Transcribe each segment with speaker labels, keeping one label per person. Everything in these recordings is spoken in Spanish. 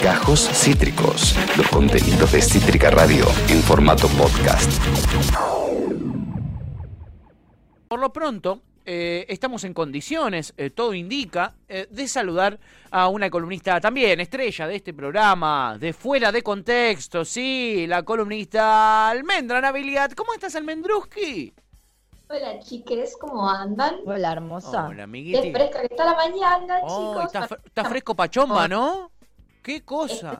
Speaker 1: Gajos Cítricos, los contenidos de Cítrica Radio en formato podcast.
Speaker 2: Por lo pronto, eh, estamos en condiciones, eh, todo indica, eh, de saludar a una columnista también, estrella de este programa, de fuera de contexto, sí, la columnista Almendra Nabilidad. ¿Cómo estás, Almendruski?
Speaker 3: Hola chiques, ¿cómo andan?
Speaker 4: Hola, hermosa.
Speaker 2: Hola,
Speaker 3: Qué
Speaker 2: amiguiti.
Speaker 3: fresca que está la mañana,
Speaker 2: Oh,
Speaker 3: chicos.
Speaker 2: está, fr- está fresco pachomba,
Speaker 3: Oh.
Speaker 2: ¿no? ¿Qué cosa?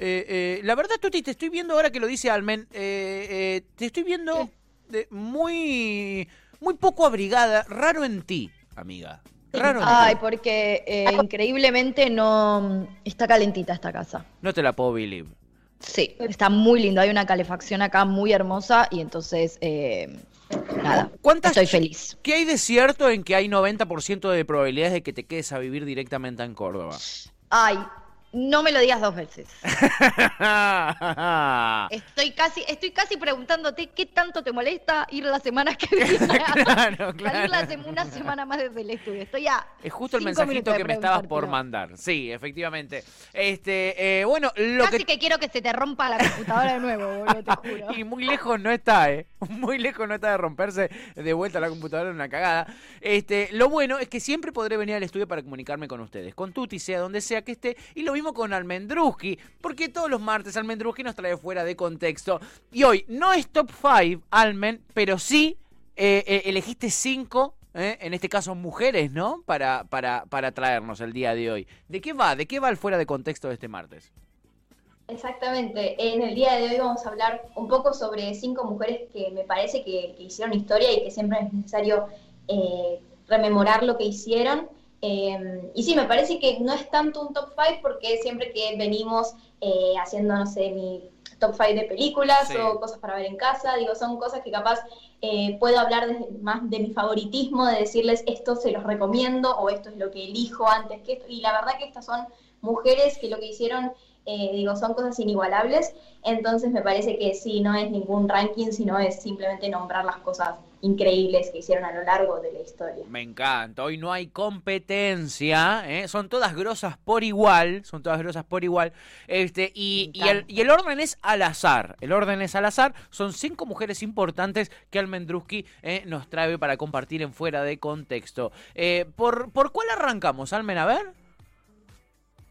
Speaker 2: Eh, eh, la verdad, Tuti, te estoy viendo ahora que lo dice Almen, eh, eh, te estoy viendo de- muy, muy poco abrigada, raro en ti, amiga. Raro en
Speaker 4: Ay,
Speaker 2: ti.
Speaker 4: porque eh, increíblemente no está calentita esta casa.
Speaker 2: No te la puedo believe.
Speaker 4: Sí, está muy lindo. Hay una calefacción acá muy hermosa y entonces, eh, nada,
Speaker 2: ¿Cuántas
Speaker 4: estoy feliz.
Speaker 2: ¿Qué hay de cierto en que hay 90% de probabilidades de que te quedes a vivir directamente en Córdoba?
Speaker 4: Ay, no me lo digas dos veces. Estoy casi, estoy casi preguntándote qué tanto te molesta ir la semana que viene.
Speaker 2: Claro,
Speaker 4: Salir
Speaker 2: claro.
Speaker 4: la sem- una semana más desde el estudio. Estoy a
Speaker 2: Es justo el mensajito que me estabas por mandar. Sí, efectivamente. Este, eh, bueno, lo
Speaker 4: Casi
Speaker 2: que...
Speaker 4: que... quiero que se te rompa la computadora de nuevo, boludo, te juro.
Speaker 2: Y muy lejos no está, ¿eh? Muy lejos no está de romperse de vuelta la computadora en una cagada. Este, lo bueno es que siempre podré venir al estudio para comunicarme con ustedes. Con Tuti, sea donde sea que esté. Y lo mismo con Almendruski. Porque todos los martes Almendruski nos trae fuera de contexto. Y hoy no es top 5, Almen, pero sí eh, eh, elegiste 5. En este caso, mujeres, ¿no? Para, para, para traernos el día de hoy. ¿De qué va? ¿De qué va el fuera de contexto de este martes?
Speaker 3: Exactamente. En el día de hoy vamos a hablar un poco sobre cinco mujeres que me parece que, que hicieron historia y que siempre es necesario eh, rememorar lo que hicieron. Eh, y sí, me parece que no es tanto un top 5 porque siempre que venimos eh, haciendo, no sé, mi top 5 de películas
Speaker 2: Sí.
Speaker 3: o cosas para ver en casa, digo, son cosas que capaz eh, puedo hablar desde- más de mi favoritismo, de decirles esto se los recomiendo o esto es lo que elijo antes que esto. Y la verdad que estas son mujeres que lo que hicieron eh, digo, son cosas inigualables, entonces me parece que sí, no es ningún ranking, sino es simplemente nombrar las cosas increíbles que hicieron a lo largo de la historia.
Speaker 2: Me encanta, hoy no hay competencia, ¿eh? son todas grosas por igual, son todas grosas por igual, este, y, y el, y el orden es al azar, el orden es al azar, son cinco mujeres importantes que Almendruski eh, nos trae para compartir en fuera de contexto. Eh, ¿por, ¿Por cuál arrancamos, Almen? A ver.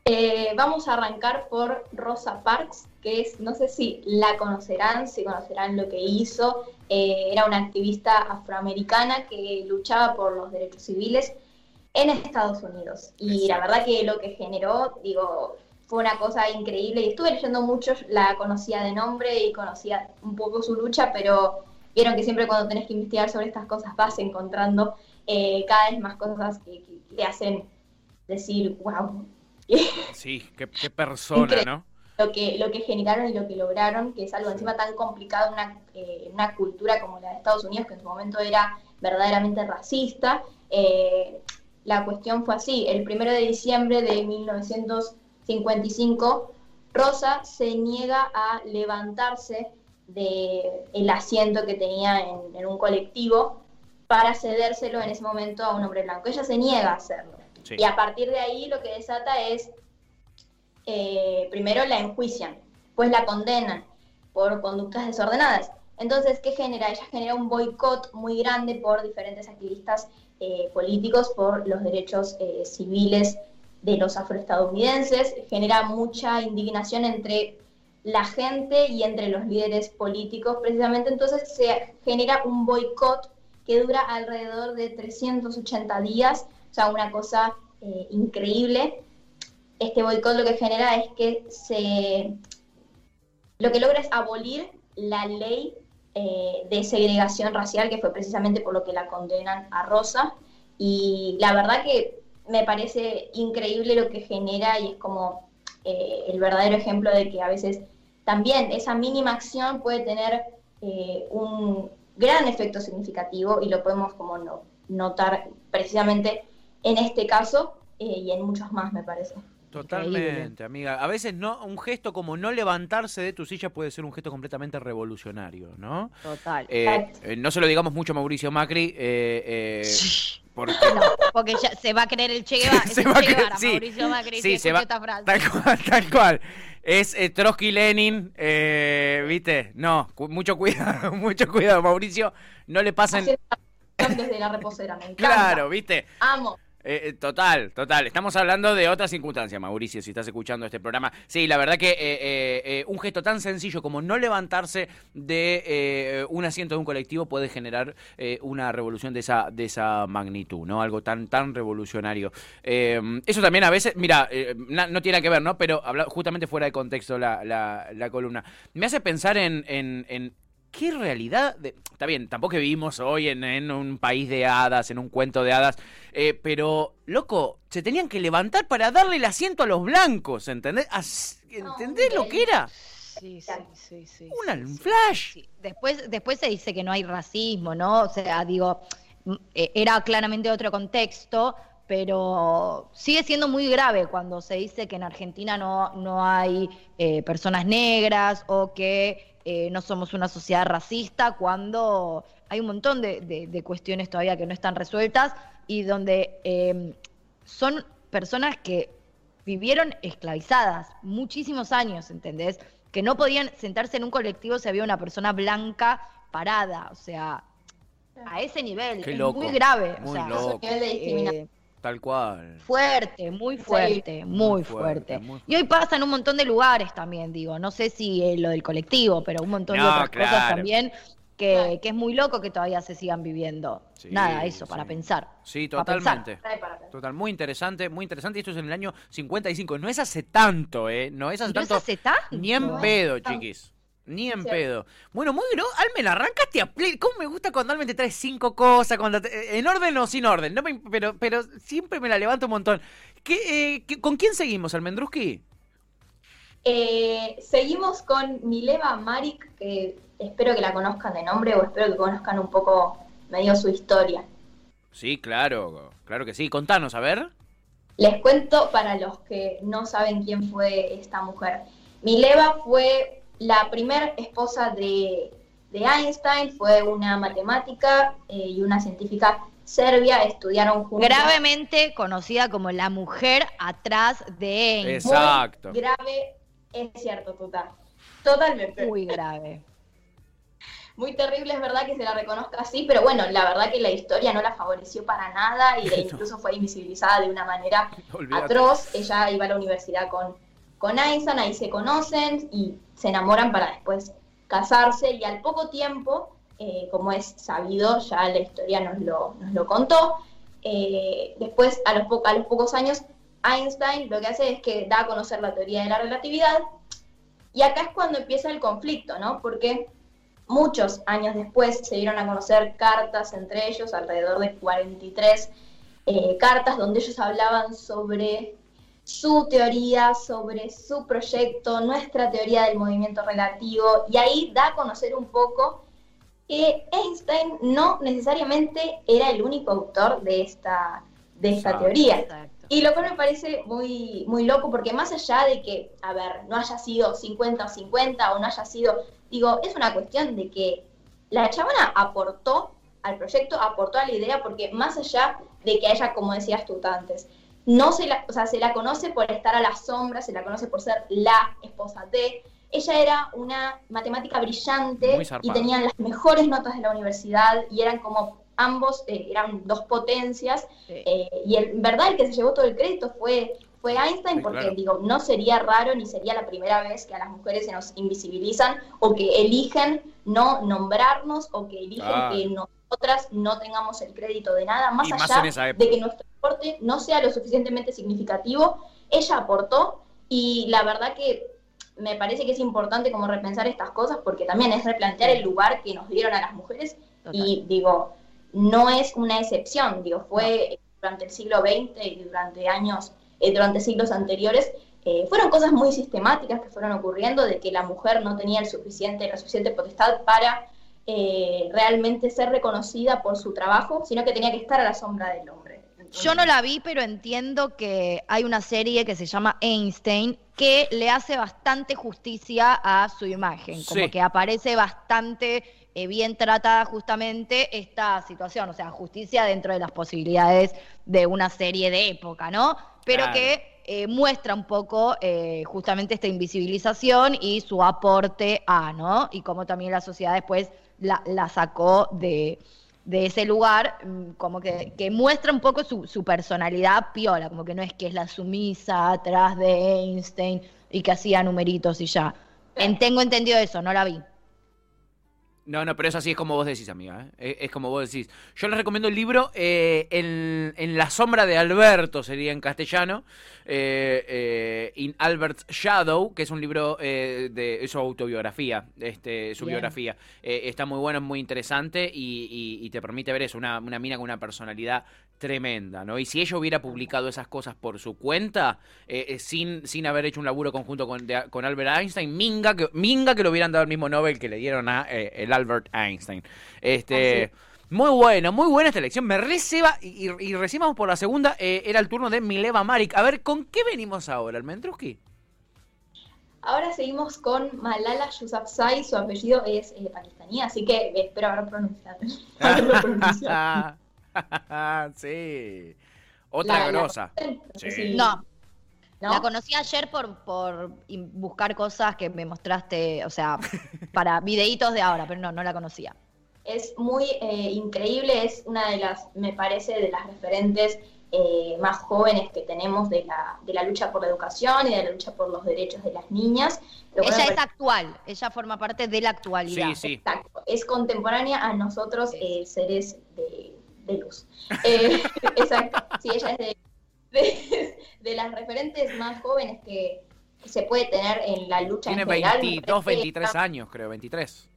Speaker 3: Eh, vamos a arrancar por Rosa Parks, que es, no sé si la conocerán, si conocerán lo que hizo, eh, era una activista afroamericana que luchaba por los derechos civiles en Estados Unidos. Y la verdad que lo que generó, digo, fue una cosa increíble. Y estuve leyendo mucho, la conocía de nombre y conocía un poco su lucha, pero vieron que siempre cuando tenés que investigar sobre estas cosas vas encontrando eh, cada vez más cosas que, que te hacen decir, wow,
Speaker 2: Sí, qué, qué persona,
Speaker 3: Increíble.
Speaker 2: ¿no?
Speaker 3: lo que, lo que generaron y lo que lograron, que es algo encima tan complicado en una, eh, una cultura como la de Estados Unidos, que en su momento era verdaderamente racista. Eh, la cuestión fue así, el primero de diciembre de 1955, Rosa se niega a levantarse del asiento que tenía en, en un colectivo para cedérselo en ese momento a un hombre blanco. Ella se niega a hacerlo. Y a partir de ahí lo que desata es, eh, primero la enjuician, pues la condenan por conductas desordenadas. Entonces, ¿qué genera? Ella genera un boicot muy grande por diferentes activistas eh, políticos por los derechos eh, civiles de los afroestadounidenses, genera mucha indignación entre la gente y entre los líderes políticos, precisamente entonces se genera un boicot que dura alrededor de 380 días, o sea, una cosa eh, increíble. Este boicot lo que genera es que se... Lo que logra es abolir la ley eh, de segregación racial, que fue precisamente por lo que la condenan a Rosa. Y la verdad que me parece increíble lo que genera y es como eh, el verdadero ejemplo de que a veces también esa mínima acción puede tener un gran efecto significativo y lo podemos como no, notar precisamente en este caso eh, y en muchos más, me parece.
Speaker 2: Totalmente, amiga. A veces no, un gesto como no levantarse de tu silla puede ser un gesto completamente revolucionario, ¿no?
Speaker 4: Total.
Speaker 2: Eh, eh, no se lo digamos mucho a Mauricio Macri, eh, eh, Porque
Speaker 4: No, porque ya se va a creer el Che Guevara.
Speaker 2: Se
Speaker 4: es el
Speaker 2: va a
Speaker 4: Che
Speaker 2: creer-
Speaker 4: Guevara,
Speaker 2: sí,
Speaker 4: Mauricio Macri,
Speaker 2: sí,
Speaker 4: si
Speaker 2: se va-
Speaker 4: esta frase.
Speaker 2: Tal cual, tal cual. Es eh, Trotsky Lenin, eh, ¿viste? No, cu- mucho cuidado, mucho cuidado, Mauricio. No le pasen.
Speaker 3: Desde la reposera, me encanta.
Speaker 2: Claro, ¿viste?
Speaker 3: Amo.
Speaker 2: Eh, eh, total, total. Estamos hablando de otra circunstancia, Mauricio, si estás escuchando este programa. Sí, la verdad que eh, eh, eh, un gesto tan sencillo como no levantarse de un asiento de un colectivo puede generar una revolución de esa, de esa magnitud, ¿no? Algo tan, tan revolucionario. Eso también a veces, mira, no tiene que ver, ¿no? Pero habla- justamente fuera de contexto la, la- la columna. Me hace pensar en, en- en qué realidad. de- está bien, tampoco que vivimos hoy en, en un país de hadas, en un cuento de hadas. eh, pero, loco, se tenían que levantar para darle el asiento a los blancos, ¿entendés? As- ¿Entendés lo que era?
Speaker 4: Sí, sí, sí, sí.
Speaker 2: Un
Speaker 4: sí,
Speaker 2: flash.
Speaker 4: sí. Después, después se dice que no hay racismo, ¿no? O sea, digo, eh, era claramente otro contexto, pero sigue siendo muy grave cuando se dice que en Argentina no, no hay eh, personas negras o que eh, no somos una sociedad racista, cuando hay un montón de, de- de cuestiones todavía que no están resueltas y donde eh, son personas que vivieron esclavizadas muchísimos años, ¿entendés? Que no podían sentarse en un colectivo si había una persona blanca parada, o sea, a ese nivel,
Speaker 2: Qué
Speaker 4: es
Speaker 2: loco,
Speaker 4: muy grave, o
Speaker 2: muy
Speaker 4: sea,
Speaker 2: loco.
Speaker 3: nivel de discriminación.
Speaker 2: Tal cual.
Speaker 4: fuerte, muy fuerte, muy,
Speaker 2: Muy fuerte,
Speaker 4: fuerte.
Speaker 2: muy
Speaker 4: Y hoy pasa en un montón de lugares también, digo, no sé si eh, lo del colectivo, pero un montón
Speaker 2: No,
Speaker 4: de otras cosas también que,
Speaker 3: Claro.
Speaker 4: que es muy loco que todavía se sigan viviendo.
Speaker 2: Sí,
Speaker 4: Nada, eso,
Speaker 2: sí.
Speaker 4: para pensar.
Speaker 2: Sí, totalmente.
Speaker 3: Trae para pensar.
Speaker 2: Total, muy interesante, muy interesante. Y esto es en el año 55. No es hace tanto, ¿eh? No es hace
Speaker 4: No es
Speaker 2: tanto.
Speaker 4: hace tanto.
Speaker 2: Ni en
Speaker 3: No es
Speaker 2: pedo, chiquis. Ni en pedo. Bueno, muy gro. Almen, arrancaste a play. ¿Cómo me gusta cuando Almen te trae cinco cosas? cuando te- En orden o sin orden. No me- pero, pero siempre me la levanto un montón. ¿Qué, eh, qué- ¿Con quién seguimos, Almendruski?
Speaker 3: Eh, seguimos con Mileva Marik, que espero que la conozcan de nombre o espero que conozcan un poco medio su historia.
Speaker 2: Sí, claro. Claro que sí. Contanos, a ver.
Speaker 3: Les cuento para los que no saben quién fue esta mujer. Mileva fue la primera esposa de, de Einstein, fue una matemática eh, y una científica serbia, estudiaron juntos.
Speaker 4: Gravemente conocida como la mujer atrás de Einstein.
Speaker 3: Muy
Speaker 2: Exacto.
Speaker 3: grave, es cierto, total. Totalmente.
Speaker 4: Muy grave.
Speaker 3: Muy terrible, es verdad que se la reconozca así, pero bueno, la verdad que la historia no la favoreció para nada y incluso fue invisibilizada de una manera
Speaker 2: Olvídate.
Speaker 3: atroz. Ella iba a la universidad con, con Einstein, ahí se conocen y se enamoran para después casarse y al poco tiempo, eh, como es sabido, ya la historia nos lo, nos lo contó, eh, después a los, po- a los pocos años Einstein lo que hace es que da a conocer la teoría de la relatividad y acá es cuando empieza el conflicto, ¿no? Porque muchos años después se dieron a conocer cartas entre ellos, alrededor de 43 eh, cartas donde ellos hablaban sobre su teoría, sobre su proyecto, nuestra teoría del movimiento relativo, y ahí da a conocer un poco que Einstein no necesariamente era el único autor de esta, de esta teoría.
Speaker 4: Exacto.
Speaker 3: Y lo cual me parece muy, muy loco, porque más allá de que, a ver, no haya sido 50 o 50 o no haya sido, digo, es una cuestión de que la chabona aportó al proyecto, aportó a la idea, porque más allá de que a ella, como decías tú antes, no se la, o sea, se la conoce por estar a la sombra, se la conoce por ser la esposa de, ella era una matemática brillante y tenían las mejores notas de la universidad y eran como ambos, eh, eran dos potencias
Speaker 4: Sí.
Speaker 3: eh, y el- en verdad el que se llevó todo el crédito fue, fue Einstein,
Speaker 2: Sí,
Speaker 3: porque
Speaker 2: claro.
Speaker 3: digo, no sería raro ni sería la primera vez que a las mujeres se nos invisibilizan o que eligen no nombrarnos o que eligen
Speaker 2: Claro.
Speaker 3: que nosotras no tengamos el crédito de nada, más
Speaker 2: Y
Speaker 3: allá de que nuestro aporte no sea lo suficientemente significativo, ella aportó y la verdad que me parece que es importante como repensar estas cosas porque también es replantear el lugar que nos dieron a las mujeres
Speaker 4: Total.
Speaker 3: y digo, no es una excepción, digo, fue durante el siglo XX y durante años, eh, durante siglos anteriores, eh, fueron cosas muy sistemáticas que fueron ocurriendo de que la mujer no tenía el suficiente, la suficiente potestad para eh, realmente ser reconocida por su trabajo, sino que tenía que estar a la sombra del hombre.
Speaker 4: Yo no la vi, pero entiendo que hay una serie que se llama Einstein que le hace bastante justicia a su imagen, como
Speaker 2: Sí.
Speaker 4: que aparece bastante eh, bien tratada justamente esta situación, o sea, justicia dentro de las posibilidades de una serie de época, ¿no? Pero
Speaker 2: Claro.
Speaker 4: que eh, muestra un poco eh, justamente esta invisibilización y su aporte a, ¿no? Y cómo también la sociedad después la, la sacó de, de ese lugar, mm, como que, que muestra un poco su, su personalidad piola, como que no es que es la sumisa atrás de Einstein y que hacía numeritos y ya. En- tengo entendido eso, no la vi.
Speaker 2: No, no, pero eso así es como vos decís, amiga. ¿eh? Es, como vos decís. Yo les recomiendo el libro eh, en, en La sombra de Alberto, sería en castellano. eh, In Albert's Shadow, que es un libro de su autobiografía. Este, su
Speaker 4: Bien.
Speaker 2: biografía. Está muy bueno, es muy interesante y, y- y te permite ver eso, una, una mina con una personalidad tremenda, ¿no? Y si ella hubiera publicado esas cosas por su cuenta, sin, sin haber hecho un laburo conjunto con, de- con Albert Einstein, minga que, minga que le hubieran dado el mismo Nobel que le dieron a el Albert Einstein. Este, muy bueno, muy buena esta elección. Me receba y, y, y recién vamos por la segunda. eh, era el turno de Mileva Marik. A ver, ¿con qué venimos ahora, Almendruski?
Speaker 3: Ahora seguimos con Malala Yousafzai, su apellido es eh, pakistaní, así que espero haber pronunciado. haberlo pronunciado.
Speaker 2: sí. Otra
Speaker 3: La-
Speaker 2: grosa. Sí.
Speaker 4: No,
Speaker 3: ¿no?
Speaker 4: la conocí ayer por, por buscar cosas que me mostraste, o sea, para videitos de ahora, pero no, no la conocía.
Speaker 3: Es muy eh, increíble, es una de las, me parece, de las referentes eh, más jóvenes que tenemos de la, de la lucha por la educación y de la lucha por los derechos de las niñas. Lo
Speaker 4: Ella es actual, ella forma parte de la actualidad.
Speaker 2: Sí, sí.
Speaker 3: Exacto, es contemporánea a nosotros, eh, seres de, de luz. Eh, exacto, sí, ella es de, de- de las referentes más jóvenes que, que se puede tener en la lucha
Speaker 2: Tiene
Speaker 3: en general. Me
Speaker 2: 22,
Speaker 3: parece-
Speaker 2: 23 años, creo, 23.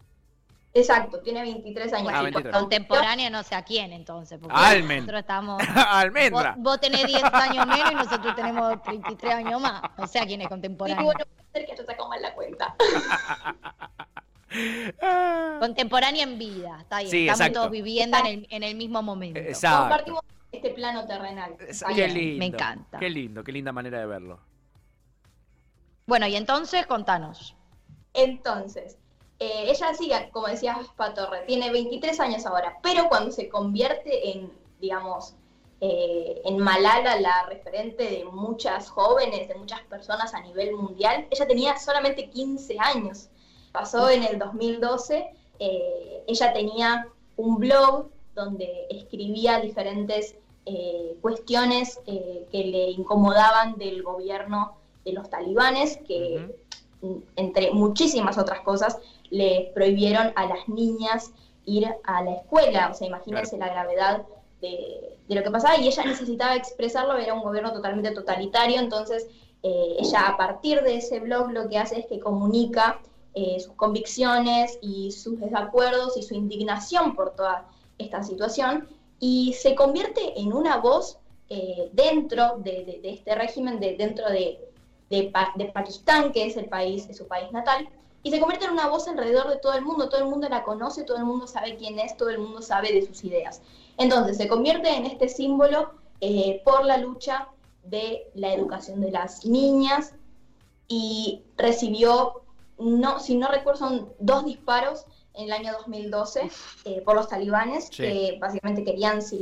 Speaker 3: Exacto, tiene 23 años.
Speaker 2: Ah,
Speaker 3: Y
Speaker 2: 23.
Speaker 4: Contemporánea no sé a quién entonces, porque
Speaker 2: Almen.
Speaker 4: nosotros estamos...
Speaker 2: Almendra.
Speaker 4: Vos, vos tenés 10 años menos y nosotros tenemos 33 años más. No sé a quién es
Speaker 3: Y
Speaker 4: contemporánea.
Speaker 3: bueno, puede ser que yo saco mal la cuenta.
Speaker 4: Contemporánea en vida, está bien.
Speaker 2: Sí,
Speaker 4: Estamos
Speaker 2: exacto.
Speaker 4: todos viviendo en el, en el mismo momento.
Speaker 2: Exacto.
Speaker 3: Compartimos este plano terrenal.
Speaker 2: Qué lindo.
Speaker 4: me encanta.
Speaker 2: Qué lindo, qué linda manera de verlo.
Speaker 4: Bueno, y entonces contanos.
Speaker 3: Entonces, eh, ella sigue, como decía Patorre, tiene 23 años ahora, pero cuando se convierte en, digamos, eh, en Malala, la referente de muchas jóvenes, de muchas personas a nivel mundial, ella tenía solamente 15 años. Pasó en el 2012, eh, ella tenía un blog donde escribía diferentes eh, cuestiones eh, que le incomodaban del gobierno de los talibanes, que entre muchísimas otras cosas, le prohibieron a las niñas ir a la escuela. O sea, imagínense la gravedad de, de lo que pasaba. Y ella necesitaba expresarlo, era un gobierno totalmente totalitario. Entonces, eh, ella a partir de ese blog lo que hace es que comunica eh, sus convicciones y sus desacuerdos y su indignación por toda esta situación. Y se convierte en una voz eh, dentro de, este régimen, de, dentro de, de, Pa- de Pakistán, que es el país, su país natal, y se convierte en una voz alrededor de todo el mundo, todo el mundo la conoce, todo el mundo sabe quién es, todo el mundo sabe de sus ideas. Entonces se convierte en este símbolo eh, por la lucha de la educación de las niñas y recibió, no, si no recuerdo, son dos disparos en el año 2012 eh, por los talibanes
Speaker 2: Sí.
Speaker 3: que básicamente querían silenciar